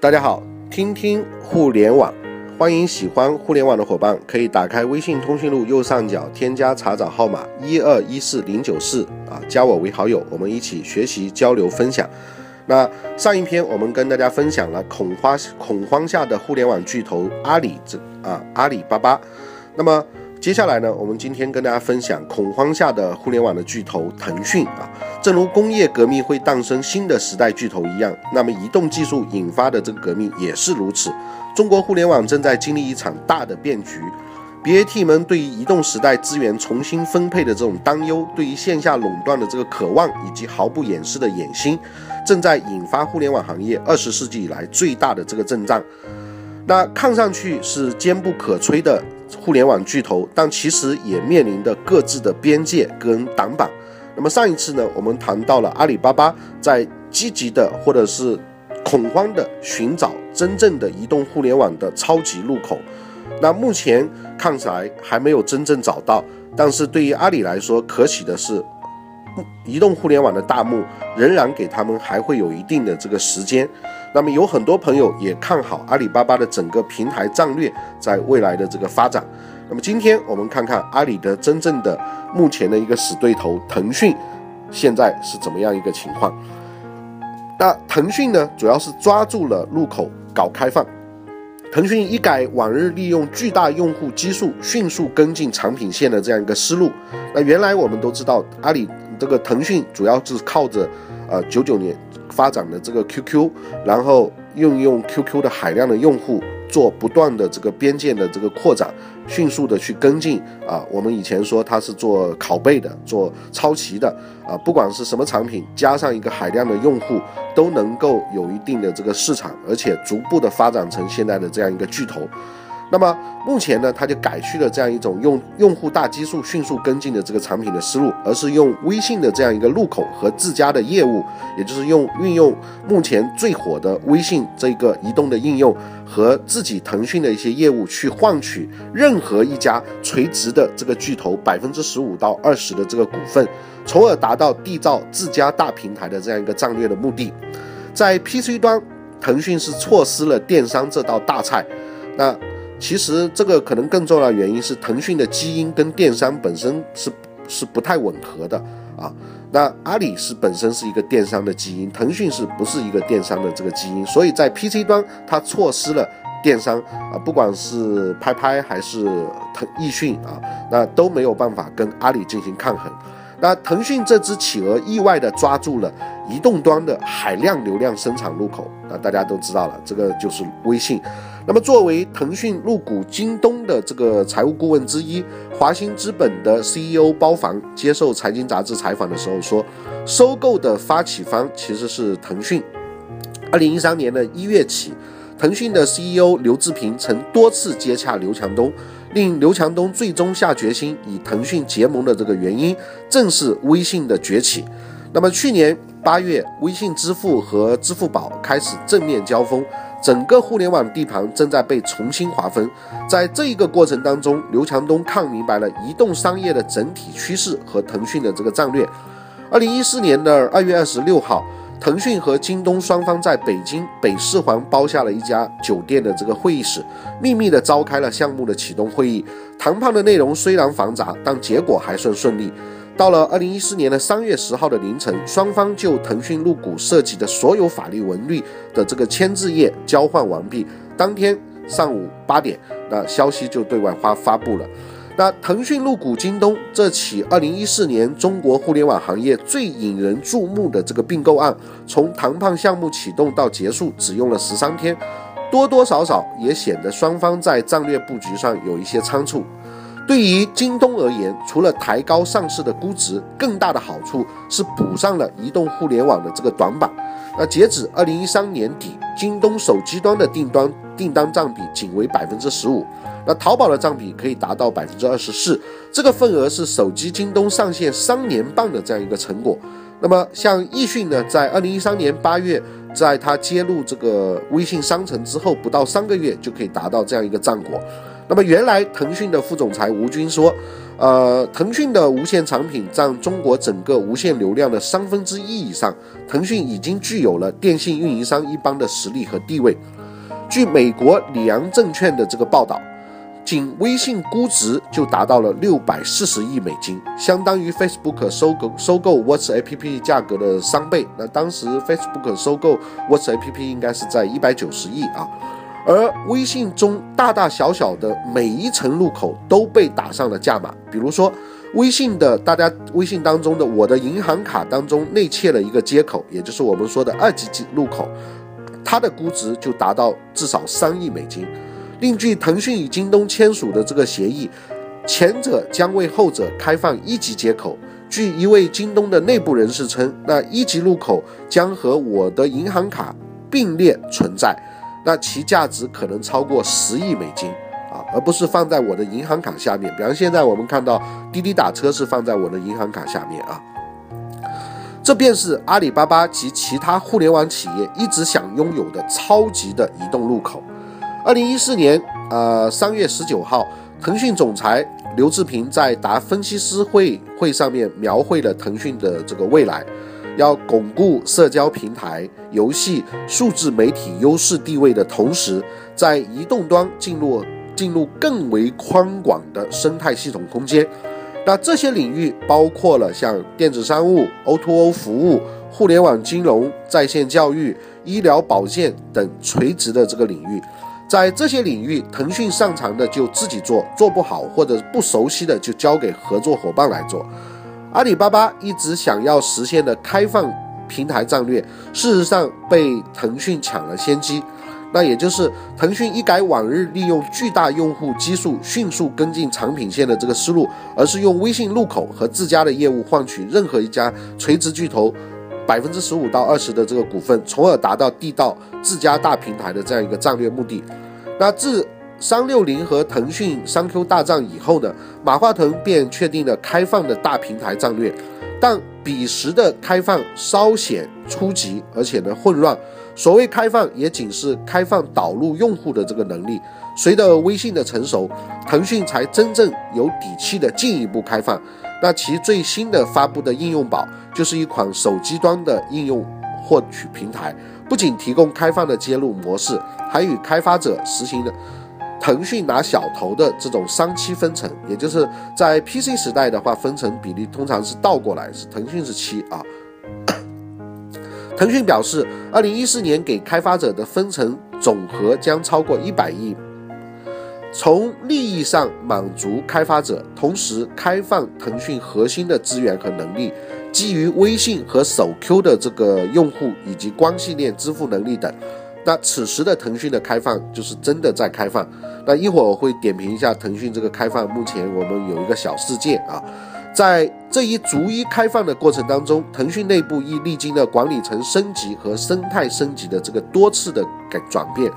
大家好，听听互联网，欢迎喜欢互联网的伙伴可以打开微信通讯录右上角添加查找号码一二一四零九四啊，加我为好友，我们一起学习交流分享。那上一篇我们跟大家分享了恐慌恐慌下的互联网巨头阿里这啊阿里巴巴，那么。接下来呢，我们今天跟大家分享恐慌下的互联网的巨头腾讯啊，正如工业革命会诞生新的时代巨头一样，那么移动技术引发的这个革命也是如此。中国互联网正在经历一场大的变局，BAT 们对于移动时代资源重新分配的这种担忧，对于线下垄断的这个渴望，以及毫不掩饰的野心，正在引发互联网行业二十世纪以来最大的这个阵仗。那看上去是坚不可摧的。互联网巨头，但其实也面临着各自的边界跟挡板。那么上一次呢，我们谈到了阿里巴巴在积极的或者是恐慌的寻找真正的移动互联网的超级入口。那目前看起来还没有真正找到，但是对于阿里来说，可喜的是，移动互联网的大幕仍然给他们还会有一定的这个时间。那么有很多朋友也看好阿里巴巴的整个平台战略在未来的这个发展。那么今天我们看看阿里的真正的目前的一个死对头腾讯现在是怎么样一个情况？那腾讯呢，主要是抓住了入口搞开放。腾讯一改往日利用巨大用户基数迅速跟进产品线的这样一个思路。那原来我们都知道，阿里这个腾讯主要是靠着呃九九年。发展的这个 QQ，然后运用 QQ 的海量的用户做不断的这个边界的这个扩展，迅速的去跟进啊。我们以前说它是做拷贝的，做抄袭的啊，不管是什么产品，加上一个海量的用户，都能够有一定的这个市场，而且逐步的发展成现在的这样一个巨头。那么目前呢，它就改去了这样一种用用户大基数迅速跟进的这个产品的思路，而是用微信的这样一个入口和自家的业务，也就是用运用目前最火的微信这个移动的应用和自己腾讯的一些业务去换取任何一家垂直的这个巨头百分之十五到二十的这个股份，从而达到缔造自家大平台的这样一个战略的目的。在 PC 端，腾讯是错失了电商这道大菜，那。其实这个可能更重要的原因是腾讯的基因跟电商本身是是不太吻合的啊。那阿里是本身是一个电商的基因，腾讯是不是一个电商的这个基因？所以在 PC 端它错失了电商啊，不管是拍拍还是腾易讯啊，那都没有办法跟阿里进行抗衡。那腾讯这只企鹅意外的抓住了移动端的海量流量生产入口，那大家都知道了，这个就是微信。那么作为腾讯入股京东的这个财务顾问之一，华兴资本的 CEO 包凡接受财经杂志采访的时候说，收购的发起方其实是腾讯。二零一三年的一月起，腾讯的 CEO 刘志平曾多次接洽刘强东。令刘强东最终下决心与腾讯结盟的这个原因，正是微信的崛起。那么去年八月，微信支付和支付宝开始正面交锋，整个互联网地盘正在被重新划分。在这一个过程当中，刘强东看明白了移动商业的整体趋势和腾讯的这个战略。二零一四年的二月二十六号。腾讯和京东双方在北京北四环包下了一家酒店的这个会议室，秘密的召开了项目的启动会议。谈判的内容虽然繁杂，但结果还算顺利。到了二零一四年的三月十号的凌晨，双方就腾讯入股涉及的所有法律文律的这个签字页交换完毕。当天上午八点，那消息就对外发发布了。那腾讯入股京东这起二零一四年中国互联网行业最引人注目的这个并购案，从谈判项目启动到结束只用了十三天，多多少少也显得双方在战略布局上有一些仓促。对于京东而言，除了抬高上市的估值，更大的好处是补上了移动互联网的这个短板。那截止二零一三年底，京东手机端的订单订单占比仅为百分之十五。那淘宝的占比可以达到百分之二十四，这个份额是手机京东上线三年半的这样一个成果。那么像易讯呢，在二零一三年八月，在它接入这个微信商城之后，不到三个月就可以达到这样一个战果。那么原来腾讯的副总裁吴军说，呃，腾讯的无线产品占中国整个无线流量的三分之一以上，腾讯已经具有了电信运营商一般的实力和地位。据美国里昂证券的这个报道，仅微信估值就达到了六百四十亿美金，相当于 Facebook 收购收购 WhatsApp 价格的三倍。那当时 Facebook 收购 WhatsApp 应该是在一百九十亿啊。而微信中大大小小的每一层入口都被打上了价码，比如说微信的大家微信当中的我的银行卡当中内嵌了一个接口，也就是我们说的二级入口，它的估值就达到至少三亿美金。另据腾讯与京东签署的这个协议，前者将为后者开放一级接口。据一位京东的内部人士称，那一级入口将和我的银行卡并列存在。那其价值可能超过十亿美金啊，而不是放在我的银行卡下面。比方现在我们看到滴滴打车是放在我的银行卡下面啊，这便是阿里巴巴及其他互联网企业一直想拥有的超级的移动入口。二零一四年呃三月十九号，腾讯总裁刘志平在答分析师会会上面描绘了腾讯的这个未来。要巩固社交平台、游戏、数字媒体优势地位的同时，在移动端进入进入更为宽广的生态系统空间。那这些领域包括了像电子商务、O2O 服务、互联网金融、在线教育、医疗保健等垂直的这个领域。在这些领域，腾讯擅长的就自己做，做不好或者不熟悉的就交给合作伙伴来做。阿里巴巴一直想要实现的开放平台战略，事实上被腾讯抢了先机。那也就是腾讯一改往日利用巨大用户基数迅速跟进产品线的这个思路，而是用微信入口和自家的业务换取任何一家垂直巨头百分之十五到二十的这个股份，从而达到地道自家大平台的这样一个战略目的。那自三六零和腾讯三 Q 大战以后呢，马化腾便确定了开放的大平台战略，但彼时的开放稍显初级，而且呢混乱。所谓开放，也仅是开放导入用户的这个能力。随着微信的成熟，腾讯才真正有底气的进一步开放。那其最新的发布的应用宝，就是一款手机端的应用获取平台，不仅提供开放的接入模式，还与开发者实行了。腾讯拿小头的这种三七分成，也就是在 PC 时代的话，分成比例通常是倒过来，是腾讯是七啊。腾讯表示，二零一四年给开发者的分成总和将超过一百亿，从利益上满足开发者，同时开放腾讯核心的资源和能力，基于微信和手 Q 的这个用户以及光系链支付能力等。那此时的腾讯的开放就是真的在开放。那一会儿我会点评一下腾讯这个开放。目前我们有一个小事件啊，在这一逐一开放的过程当中，腾讯内部亦历经了管理层升级和生态升级的这个多次的改转变。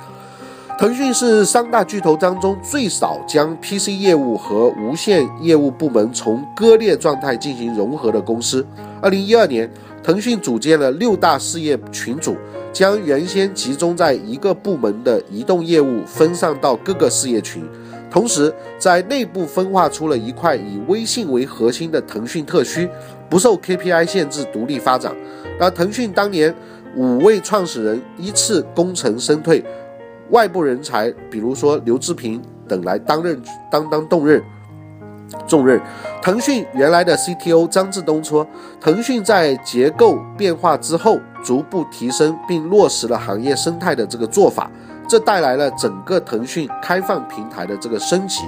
腾讯是三大巨头当中最少将 PC 业务和无线业务部门从割裂状态进行融合的公司。二零一二年，腾讯组建了六大事业群组。将原先集中在一个部门的移动业务分散到各个事业群，同时在内部分化出了一块以微信为核心的腾讯特区，不受 KPI 限制，独立发展。那腾讯当年五位创始人依次功成身退，外部人才比如说刘志平等来担任担当重任。重任。腾讯原来的 CTO 张志东说，腾讯在结构变化之后，逐步提升并落实了行业生态的这个做法，这带来了整个腾讯开放平台的这个升级。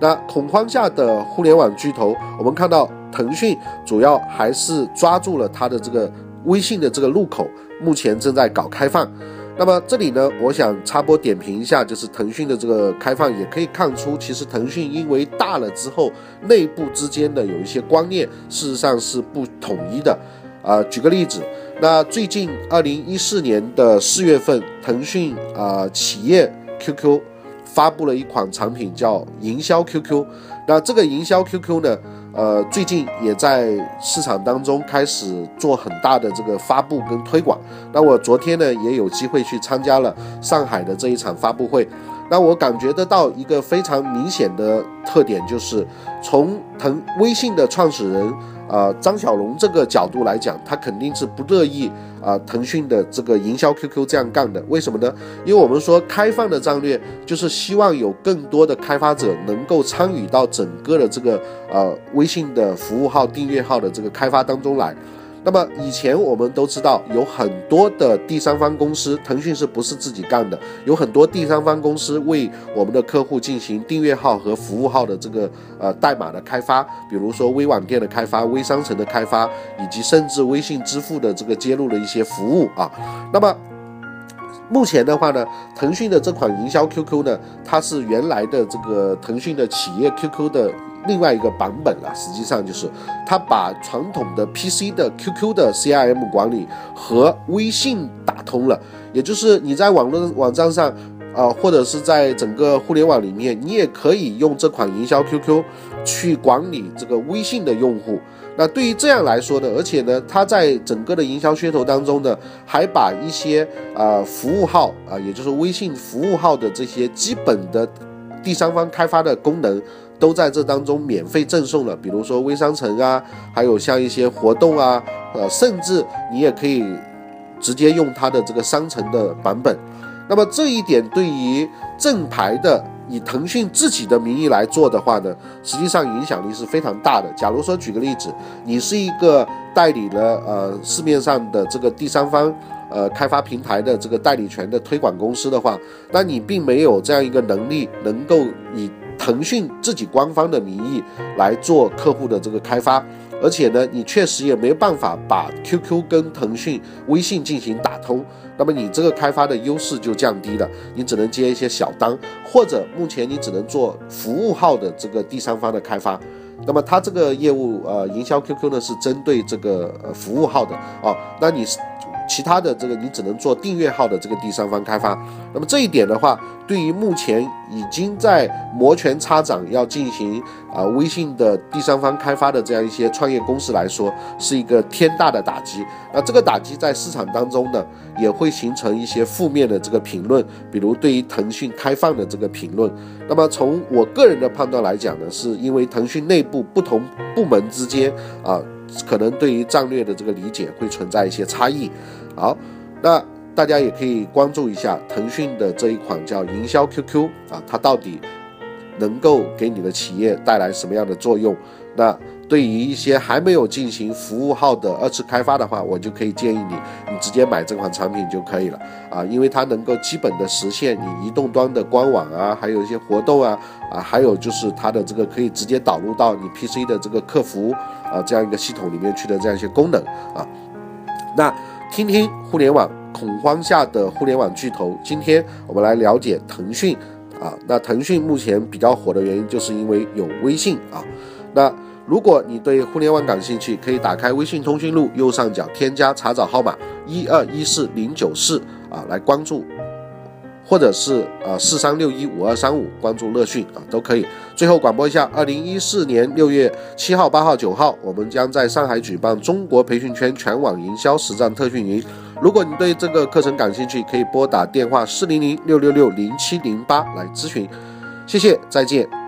那恐慌下的互联网巨头，我们看到腾讯主要还是抓住了它的这个微信的这个入口，目前正在搞开放。那么这里呢，我想插播点评一下，就是腾讯的这个开放，也可以看出，其实腾讯因为大了之后，内部之间的有一些观念，事实上是不统一的。啊，举个例子，那最近二零一四年的四月份，腾讯啊企业 QQ 发布了一款产品，叫营销 QQ。那这个营销 QQ 呢？呃，最近也在市场当中开始做很大的这个发布跟推广。那我昨天呢也有机会去参加了上海的这一场发布会。那我感觉得到一个非常明显的特点，就是从腾微信的创始人。啊，张小龙这个角度来讲，他肯定是不乐意啊，腾讯的这个营销 QQ 这样干的。为什么呢？因为我们说开放的战略就是希望有更多的开发者能够参与到整个的这个呃微信的服务号、订阅号的这个开发当中来。那么以前我们都知道有很多的第三方公司，腾讯是不是自己干的？有很多第三方公司为我们的客户进行订阅号和服务号的这个呃代码的开发，比如说微网店的开发、微商城的开发，以及甚至微信支付的这个接入的一些服务啊。那么目前的话呢，腾讯的这款营销 QQ 呢，它是原来的这个腾讯的企业 QQ 的。另外一个版本啊，实际上就是它把传统的 PC 的 QQ 的 CRM 管理和微信打通了，也就是你在网络网站上，呃，或者是在整个互联网里面，你也可以用这款营销 QQ 去管理这个微信的用户。那对于这样来说呢，而且呢，它在整个的营销噱头当中呢，还把一些呃服务号啊，也就是微信服务号的这些基本的第三方开发的功能。都在这当中免费赠送了，比如说微商城啊，还有像一些活动啊，呃，甚至你也可以直接用它的这个商城的版本。那么这一点对于正牌的以腾讯自己的名义来做的话呢，实际上影响力是非常大的。假如说举个例子，你是一个代理了呃市面上的这个第三方呃开发平台的这个代理权的推广公司的话，那你并没有这样一个能力能够以腾讯自己官方的名义来做客户的这个开发，而且呢，你确实也没办法把 QQ 跟腾讯微信进行打通，那么你这个开发的优势就降低了，你只能接一些小单，或者目前你只能做服务号的这个第三方的开发。那么它这个业务，呃，营销 QQ 呢是针对这个呃服务号的哦，那你是。其他的这个你只能做订阅号的这个第三方开发，那么这一点的话，对于目前已经在摩拳擦掌要进行啊微信的第三方开发的这样一些创业公司来说，是一个天大的打击。那这个打击在市场当中呢，也会形成一些负面的这个评论，比如对于腾讯开放的这个评论。那么从我个人的判断来讲呢，是因为腾讯内部不同部门之间啊。可能对于战略的这个理解会存在一些差异。好，那大家也可以关注一下腾讯的这一款叫营销 QQ 啊，它到底能够给你的企业带来什么样的作用？那。对于一些还没有进行服务号的二次开发的话，我就可以建议你，你直接买这款产品就可以了啊，因为它能够基本的实现你移动端的官网啊，还有一些活动啊，啊，还有就是它的这个可以直接导入到你 PC 的这个客服啊这样一个系统里面去的这样一些功能啊。那听听互联网恐慌下的互联网巨头，今天我们来了解腾讯啊。那腾讯目前比较火的原因，就是因为有微信啊。那如果你对互联网感兴趣，可以打开微信通讯录右上角添加查找号码一二一四零九四啊来关注，或者是呃四三六一五二三五关注乐讯啊都可以。最后广播一下，二零一四年六月七号、八号、九号，我们将在上海举办中国培训圈全网营销实战特训营。如果你对这个课程感兴趣，可以拨打电话四零零六六六零七零八来咨询。谢谢，再见。